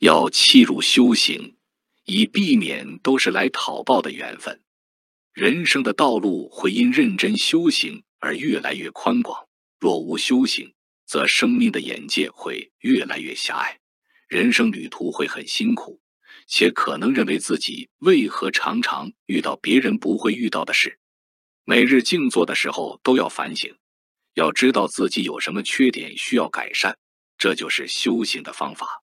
要弃入修行以避免都是来讨报的缘分。人生的道路会因认真修行而越来越宽广若无修行则生命的眼界会越来越狭隘人生旅途会很辛苦且可能认为自己为何常常遇到别人不会遇到的事。每日静坐的时候都要反省要知道自己有什么缺点需要改善这就是修行的方法。